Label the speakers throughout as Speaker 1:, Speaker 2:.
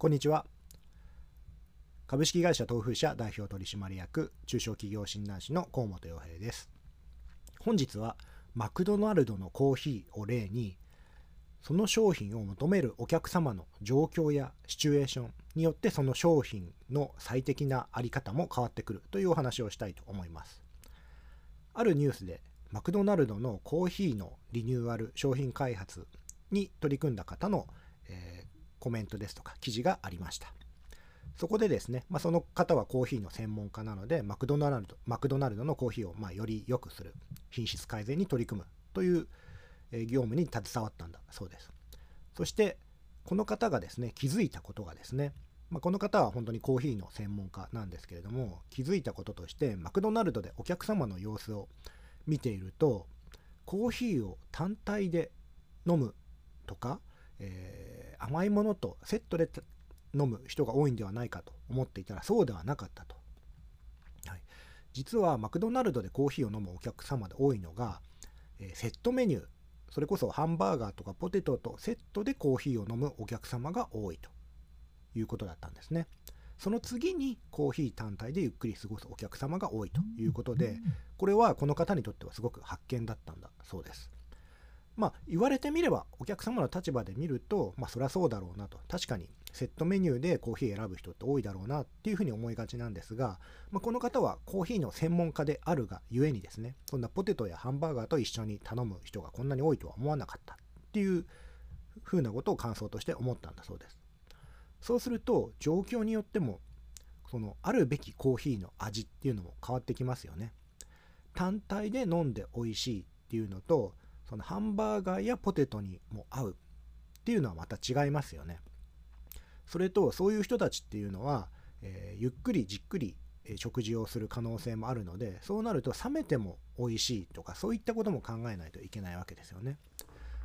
Speaker 1: こんにちは。株式会社東風社代表取締役中小企業診断士の河本洋平です。本日はマクドナルドのコーヒーを例にその商品を求めるお客様の状況やシチュエーションによってその商品の最適なあり方も変わってくるというお話をしたいと思います。あるニュースでマクドナルドのコーヒーのリニューアル商品開発に取り組んだ方の、えー、コメントですとか記事がありました。そこでですね、まあ、その方はコーヒーの専門家なので、マクドナルドマクドナルドのコーヒーをまより良くする、品質改善に取り組むという業務に携わったんだそうです。そして、この方がですね、気づいたことがですね、まあ、この方は本当にコーヒーの専門家なんですけれども、気づいたこととして、マクドナルドでお客様の様子を見ていると、コーヒーを単体で飲むとか、えー、甘いものとセットで飲む人が多いんではないかと思っていたらそうではなかったと。はい、実はマクドナルドでコーヒーを飲むお客様で多いのが、えー、セットメニューそれこそハンバーガーとかポテトとセットでコーヒーを飲むお客様が多いということだったんですね。その次にコーヒー単体でゆっくり過ごすお客様が多いということで、これはこの方にとってはすごく発見だったんだそうです。まあ、言われてみれば、お客様の立場で見ると、まあ、そりゃそうだろうなと。確かに、セットメニューでコーヒー選ぶ人って多いだろうなっていうふうに思いがちなんですが、まあ、この方はコーヒーの専門家であるがゆえにですね、そんなポテトやハンバーガーと一緒に頼む人がこんなに多いとは思わなかったっていうふうなことを感想として思ったんだそうです。そうすると、状況によっても、そのあるべきコーヒーの味っていうのも変わってきますよね。単体で飲んで美味しいっていうのと、そのハンバーガーやポテトにも合うっていうのはまた違いますよね。それとそういう人たちっていうのは、えー、ゆっくりじっくり食事をする可能性もあるのでそうなると冷めても美味しいとかそういったことも考えないといけないわけですよね。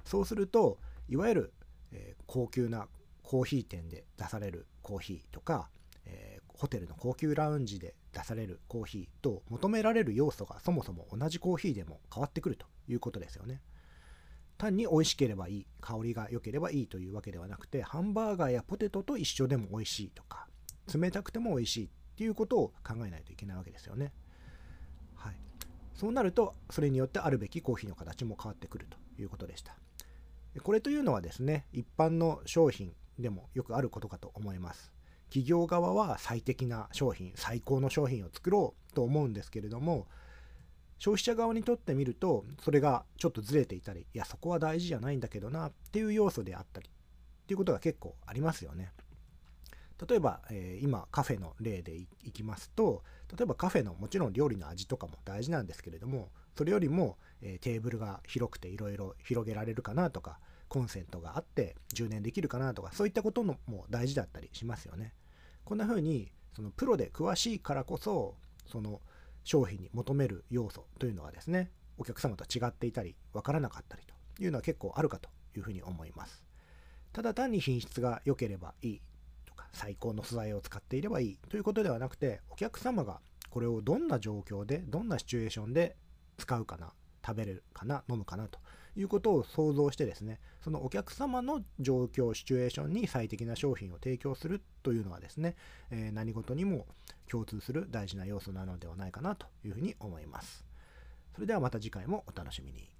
Speaker 1: そうするといわゆる、えー、高級なコーヒー店で出されるコーヒーとか、えー、ホテルの高級ラウンジで出されるコーヒーと求められる要素がそもそも同じコーヒーでも変わってくるということですよね。単に美味しければいい、香りが良ければいいというわけではなくて、ハンバーガーやポテトと一緒でも美味しいとか、冷たくても美味しいっていうことを考えないといけないわけですよね。はい。そうなると、それによってあるべきコーヒーの形も変わってくるということでした。これというのはですね、一般の商品でもよくあることかと思います。企業側は最適な商品、最高の商品を作ろうと思うんですけれども、消費者側にとってみるとそれがちょっとずれていたりいやそこは大事じゃないんだけどなっていう要素であったりっていうことが結構ありますよね。例えば、えー、今カフェの例でいきますと例えばカフェのもちろん料理の味とかも大事なんですけれどもそれよりも、えー、テーブルが広くていろいろ広げられるかなとかコンセントがあって充電できるかなとかそういったことのも大事だったりしますよね。こんな風にそのプロで詳しいからこそその商品に求める要素というのはですねお客様と違っていたり分からなかったりというのは結構あるかというふうに思います。ただ単に品質が良ければいいとか最高の素材を使っていればいいということではなくてお客様がこれをどんな状況でどんなシチュエーションで使うかな食べれるかな飲むかなということを想像してですねそのお客様の状況シチュエーションに最適な商品を提供するというのはですね、えー、何事にも共通する大事な要素なのではないかなというふうに思います。それではまた次回もお楽しみに。